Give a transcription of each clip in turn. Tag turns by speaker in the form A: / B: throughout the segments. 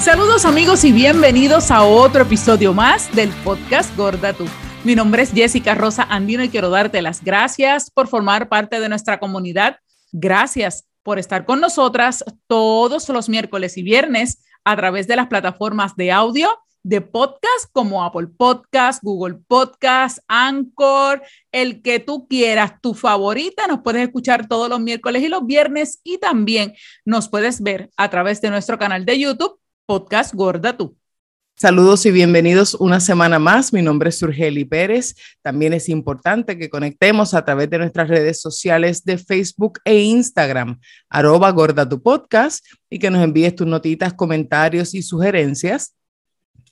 A: Saludos amigos y bienvenidos a otro episodio más del podcast Gorda Tú. Mi nombre es Jessica Rosa Andino y quiero darte las gracias por formar parte de nuestra comunidad. Gracias por estar con nosotras todos los miércoles y viernes a través de las plataformas de audio de podcast como Apple Podcast, Google Podcast, Anchor, el que tú quieras, tu favorita. Nos puedes escuchar todos los miércoles y los viernes y también nos puedes ver a través de nuestro canal de YouTube, Podcast Gorda Tú.
B: Saludos y bienvenidos una semana más. Mi nombre es Surgeli Pérez. También es importante que conectemos a través de nuestras redes sociales de Facebook e Instagram, arroba gorda tu podcast, y que nos envíes tus notitas, comentarios y sugerencias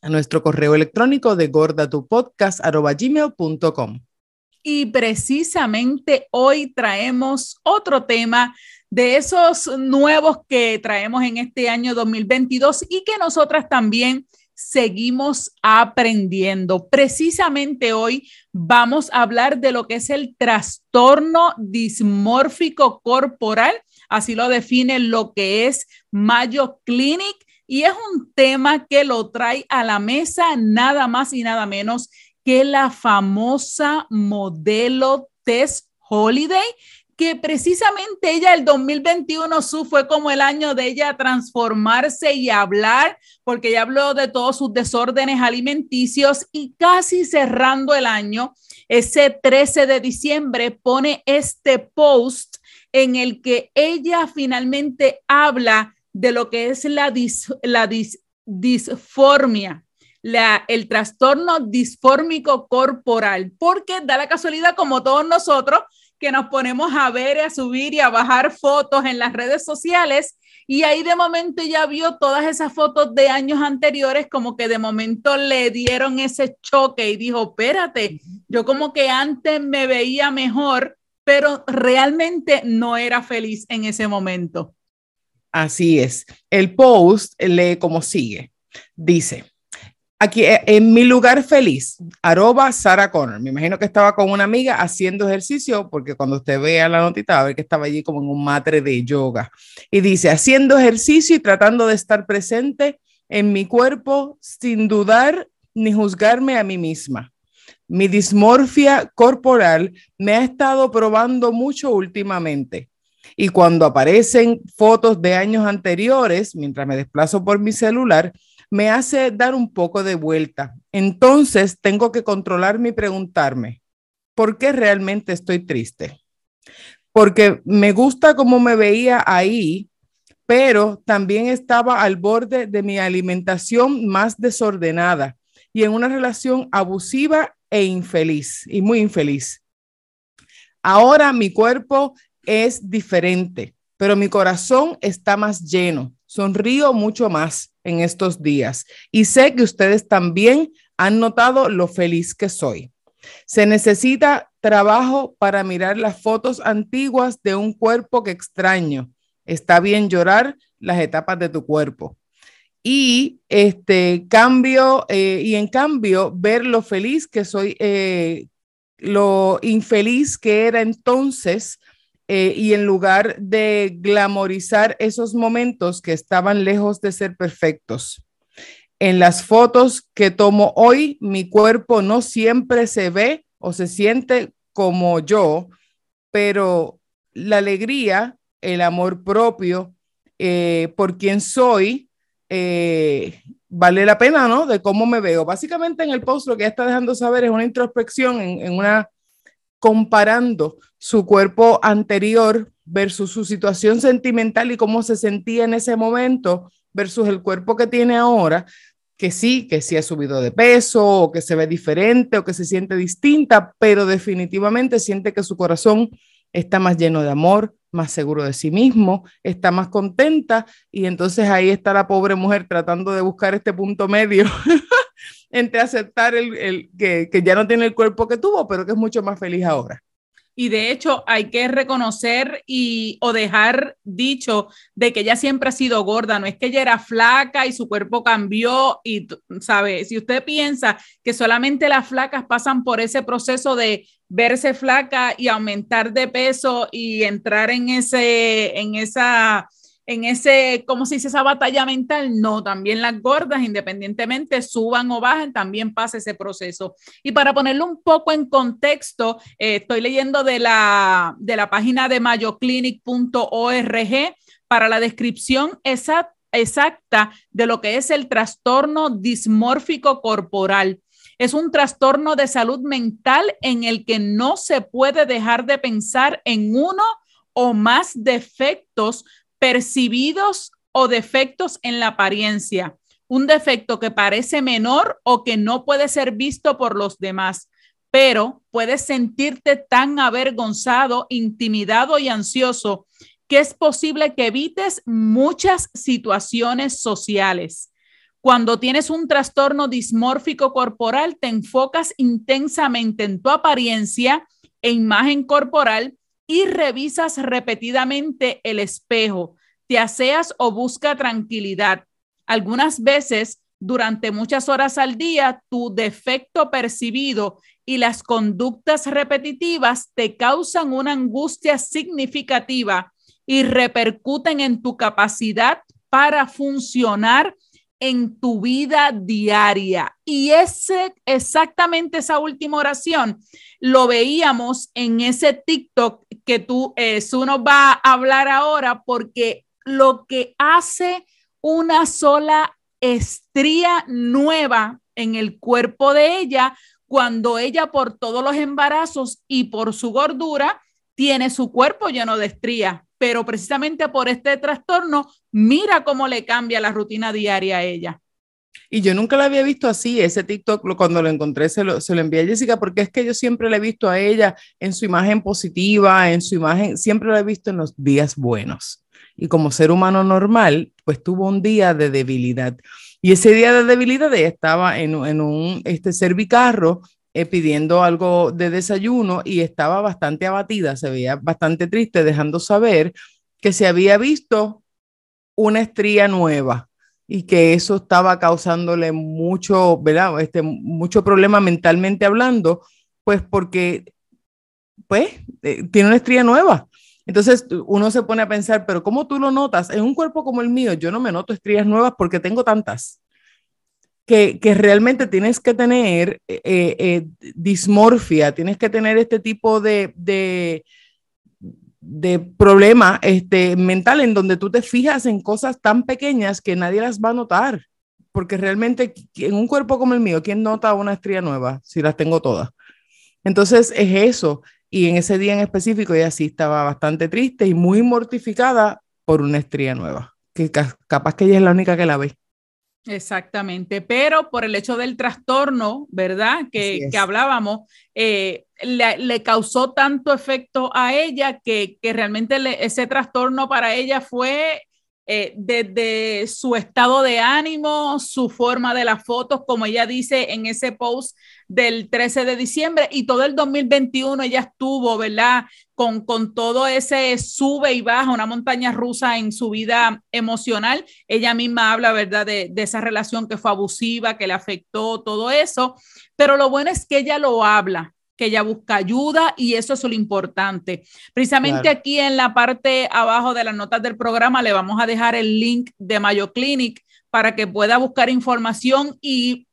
B: a nuestro correo electrónico de gordatupodcast.gmail.com.
A: Y precisamente hoy traemos otro tema de esos nuevos que traemos en este año 2022 y que nosotras también seguimos aprendiendo. Precisamente hoy vamos a hablar de lo que es el trastorno dismórfico corporal, así lo define lo que es Mayo Clinic, y es un tema que lo trae a la mesa nada más y nada menos que la famosa modelo Tess Holiday que precisamente ella el 2021 su fue como el año de ella transformarse y hablar, porque ella habló de todos sus desórdenes alimenticios y casi cerrando el año, ese 13 de diciembre pone este post en el que ella finalmente habla de lo que es la, disformia, el trastorno disfórmico corporal, porque da la casualidad como todos nosotros, que nos ponemos a ver, a subir y a bajar fotos en las redes sociales y ahí de momento ya vio todas esas fotos de años anteriores, como que de momento le dieron ese choque y dijo, espérate, yo como que antes me veía mejor, pero realmente no era feliz en ese momento.
B: Así es. El post lee como sigue. Dice, Aquí eh, en mi lugar feliz, arroba Sarah Connor. Me imagino que estaba con una amiga haciendo ejercicio, porque cuando usted vea la notita, va a ver que estaba allí como en un matre de yoga. Y dice, haciendo ejercicio y tratando de estar presente en mi cuerpo sin dudar ni juzgarme a mí misma. Mi dismorfia corporal me ha estado probando mucho últimamente. Y cuando aparecen fotos de años anteriores, mientras me desplazo por mi celular, me hace dar un poco de vuelta. Entonces tengo que controlarme y preguntarme, ¿por qué realmente estoy triste? Porque me gusta cómo me veía ahí, pero también estaba al borde de mi alimentación más desordenada y en una relación abusiva e infeliz, y muy infeliz. Ahora mi cuerpo es diferente, pero mi corazón está más lleno. Sonrío mucho más en estos días y sé que ustedes también han notado lo feliz que soy. Se necesita trabajo para mirar las fotos antiguas de un cuerpo que extraño. Está bien llorar las etapas de tu cuerpo. Y este cambio, eh, y en cambio, ver lo feliz que soy, eh, lo infeliz que era entonces, eh, y en lugar de glamorizar esos momentos que estaban lejos de ser perfectos. En las fotos que tomo hoy, mi cuerpo no siempre se ve o se siente como yo, pero la alegría, el amor propio eh, por quien soy, eh, vale la pena, ¿no? De cómo me veo. Básicamente en el post lo que está dejando saber es una introspección en una comparando su cuerpo anterior versus su situación sentimental y cómo se sentía en ese momento versus el cuerpo que tiene ahora, que sí, que sí ha subido de peso o que se ve diferente o que se siente distinta, pero definitivamente siente que su corazón está más lleno de amor, más seguro de sí mismo, está más contenta y entonces ahí está la pobre mujer tratando de buscar este punto medio entre aceptar el, que, que ya no tiene el cuerpo que tuvo, pero que es mucho más feliz ahora.
A: Y de hecho hay que reconocer y o dejar dicho de que ella siempre ha sido gorda, no es que ella era flaca y su cuerpo cambió y, ¿sabe? Si usted piensa que solamente las flacas pasan por ese proceso de verse flaca y aumentar de peso y entrar en ese, en esa en ese, ¿cómo se dice? Esa batalla mental, no, también las gordas, independientemente suban o bajen, también pasa ese proceso. Y para ponerlo un poco en contexto, eh, estoy leyendo de la, de la página de mayoclinic.org para la descripción exacta exacta de lo que es el trastorno dismórfico corporal. Es un trastorno de salud mental en el que no se puede dejar de pensar en uno o más defectos percibidos o defectos en la apariencia. Un defecto que parece menor o que no puede ser visto por los demás, pero puedes sentirte tan avergonzado, intimidado y ansioso que es posible que evites muchas situaciones sociales. Cuando tienes un trastorno dismórfico corporal, te enfocas intensamente en tu apariencia e imagen corporal y revisas repetidamente el espejo, te aseas o busca tranquilidad. Algunas veces, durante muchas horas al día, tu defecto percibido y las conductas repetitivas te causan una angustia significativa y repercuten en tu capacidad para funcionar en tu vida diaria. Y ese, exactamente esa última oración lo veíamos en ese TikTok que tú, eh, nos va a hablar ahora, porque lo que hace una sola estría nueva en el cuerpo de ella, cuando ella por todos los embarazos y por su gordura, tiene su cuerpo lleno de estrías pero precisamente por este trastorno, mira cómo le cambia la rutina diaria a ella.
B: Y yo nunca la había visto así, ese TikTok, cuando lo encontré, se lo, se lo envié a Jessica, porque es que yo siempre la he visto a ella en su imagen positiva, en su imagen, siempre la he visto en los días buenos. Y como ser humano normal, pues tuvo un día de debilidad. Y ese día de debilidad ella estaba en, en un este, servicarro eh, pidiendo algo de desayuno y estaba bastante abatida, se veía bastante triste, dejando saber que se había visto una estría nueva y que eso estaba causándole mucho, ¿verdad? Este, mucho problema mentalmente hablando, pues porque, pues, eh, tiene una estría nueva. Entonces uno se pone a pensar, pero ¿cómo tú lo notas? En un cuerpo como el mío, yo no me noto estrías nuevas porque tengo tantas que, realmente tienes que tener eh, eh, dismorfia, tienes que tener este tipo de, de, problema este, mental en donde tú te fijas en cosas tan pequeñas que nadie las va a notar. Porque realmente en un cuerpo como el mío, ¿quién nota una estría nueva si las tengo todas? Entonces es eso. Y en ese día en específico ella sí estaba bastante triste y muy mortificada por una estría nueva, que capaz que ella es la única que la ve.
A: Exactamente, pero por el hecho del trastorno, ¿verdad? Que, hablábamos, eh, le, causó tanto efecto a ella que, realmente ese trastorno para ella fue eh, desde su estado de ánimo, su forma de las fotos, como ella dice en ese post del 13 de diciembre y todo el 2021 ella estuvo, ¿verdad? Con, con todo ese sube y baja, una montaña rusa en su vida emocional. Ella misma habla, ¿verdad? De, de esa relación que fue abusiva, que le afectó, todo eso. Pero lo bueno es que ella lo habla, que ella busca ayuda y eso es lo importante. Precisamente aquí en la parte abajo de las notas del programa le vamos a dejar el link de Mayo Clinic para que pueda buscar información y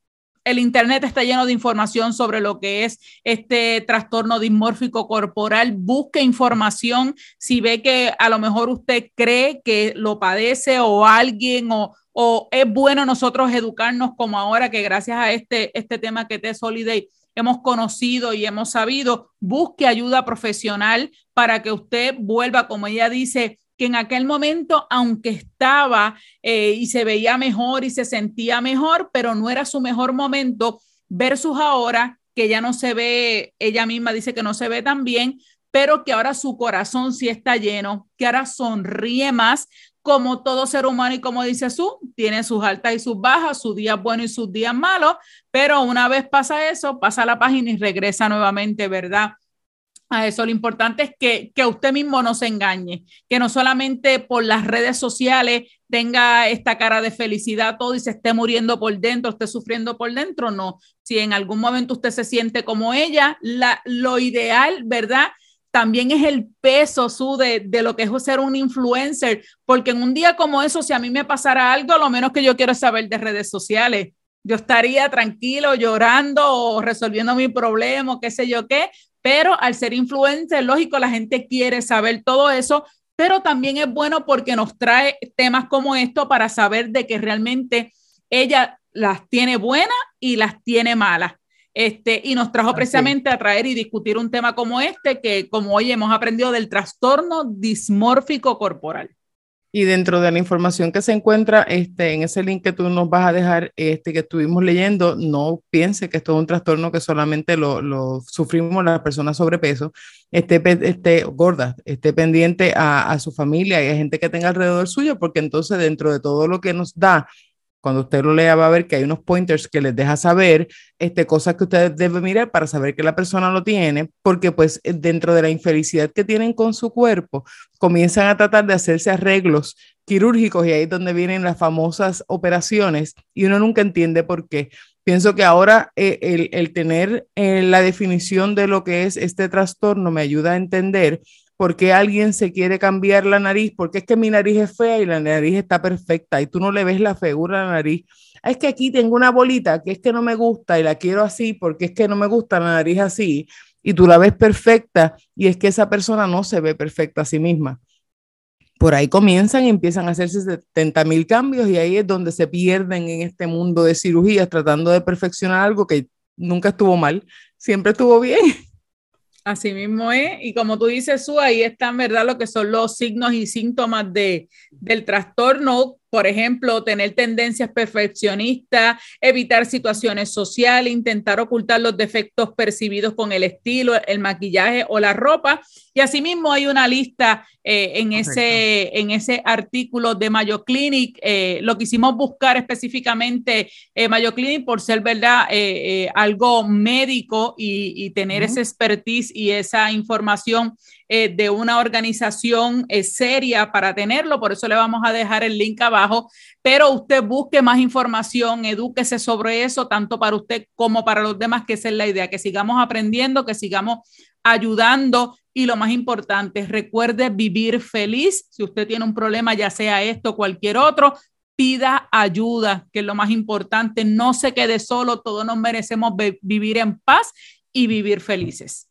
A: el Internet está lleno de información sobre lo que es este trastorno dismórfico corporal. Busque información si ve que a lo mejor usted cree que lo padece o alguien o, o es bueno nosotros educarnos como ahora que gracias a este, este tema que te Soliday hemos conocido y hemos sabido, busque ayuda profesional para que usted vuelva, como ella dice, que en aquel momento, aunque estaba eh, y se veía mejor y se sentía mejor, pero no era su mejor momento, versus ahora que ya no se ve, ella misma dice que no se ve tan bien, pero que ahora su corazón sí está lleno, que ahora sonríe más, como todo ser humano y como dice su, tiene sus altas y sus bajas, sus días buenos y sus días malos, pero una vez pasa eso, pasa la página y regresa nuevamente, ¿verdad? a eso. Lo importante es que, que usted mismo no se engañe, que no solamente por las redes sociales tenga esta cara de felicidad todo y se esté muriendo por dentro, esté sufriendo por dentro, no. Si en algún momento usted se siente como ella, la, lo ideal, ¿verdad? También es el peso su de, de, lo que es ser un influencer, porque en un día como eso, si a mí me pasara algo, lo menos que yo quiero es saber de redes sociales. Yo estaría tranquilo, llorando o resolviendo mi problema, qué sé yo qué, pero al ser influencer, lógico, la gente quiere saber todo eso, pero también es bueno porque nos trae temas como esto para saber de que realmente ella las tiene buenas y las tiene malas. Este, y nos trajo precisamente a traer y discutir un tema como este, que como hoy hemos aprendido del trastorno dismórfico corporal.
B: Y dentro de la información que se encuentra este, en ese link que tú nos vas a dejar, este, que estuvimos leyendo, no piense que esto es un trastorno que solamente lo, lo sufrimos las personas sobrepeso, esté, esté gorda, esté pendiente a, a, su familia y a gente que tenga alrededor suyo, porque entonces dentro de todo lo que nos da cuando usted lo lea va a ver que hay unos pointers que les deja saber este, cosas que usted debe mirar para saber que la persona lo tiene, porque pues eh, dentro de la infelicidad que tienen con su cuerpo, comienzan a tratar de hacerse arreglos quirúrgicos y ahí es donde vienen las famosas operaciones y uno nunca entiende por qué. Pienso que ahora eh, el, el, tener eh, la definición de lo que es este trastorno me ayuda a entender por qué alguien se quiere cambiar la nariz, porque es que mi nariz es fea y la nariz está perfecta y tú no le ves la figura a la nariz. Ah, es que aquí tengo una bolita que es que no me gusta y la quiero así porque es que no me gusta la nariz así y tú la ves perfecta y es que esa persona no se ve perfecta a sí misma. Por ahí comienzan y empiezan a hacerse 70 mil cambios y ahí es donde se pierden en este mundo de cirugías tratando de perfeccionar algo que nunca estuvo mal, siempre estuvo bien.
A: Así mismo es, y como tú dices, Su, ahí están, ¿verdad?, lo que son los signos y síntomas de, del trastorno por ejemplo, tener tendencias perfeccionistas, evitar situaciones sociales, intentar ocultar los defectos percibidos con el estilo, el maquillaje o la ropa. Y asimismo hay una lista eh, en, ese, en ese artículo de Mayo Clinic. Eh, lo quisimos buscar específicamente eh, Mayo Clinic por ser, ¿verdad?, algo médico y, tener esa expertise y esa información de una organización seria para tenerlo. Por eso le vamos a dejar el link abajo pero usted busque más información, edúquese sobre eso, tanto para usted como para los demás, que esa es la idea, que sigamos aprendiendo, que sigamos ayudando y lo más importante, recuerde vivir feliz. Si usted tiene un problema, ya sea esto o cualquier otro, pida ayuda, que es lo más importante. No se quede solo, todos nos merecemos vivir en paz y vivir felices.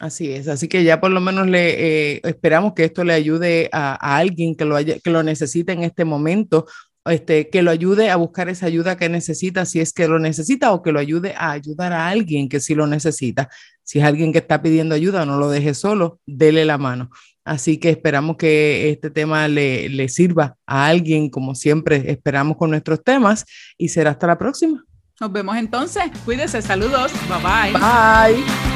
B: Así es, así que ya por lo menos le eh, esperamos que esto le ayude a, alguien que lo, haya, que lo necesite en este momento, este, que lo ayude a buscar esa ayuda que necesita, si es que lo necesita, o que lo ayude a ayudar a alguien que sí lo necesita. Si es alguien que está pidiendo ayuda, no lo deje solo, dele la mano. Así que esperamos que este tema le, le sirva a alguien, como siempre esperamos con nuestros temas, y será hasta la próxima.
A: Nos vemos entonces. Cuídese, saludos. Bye bye.
B: Bye.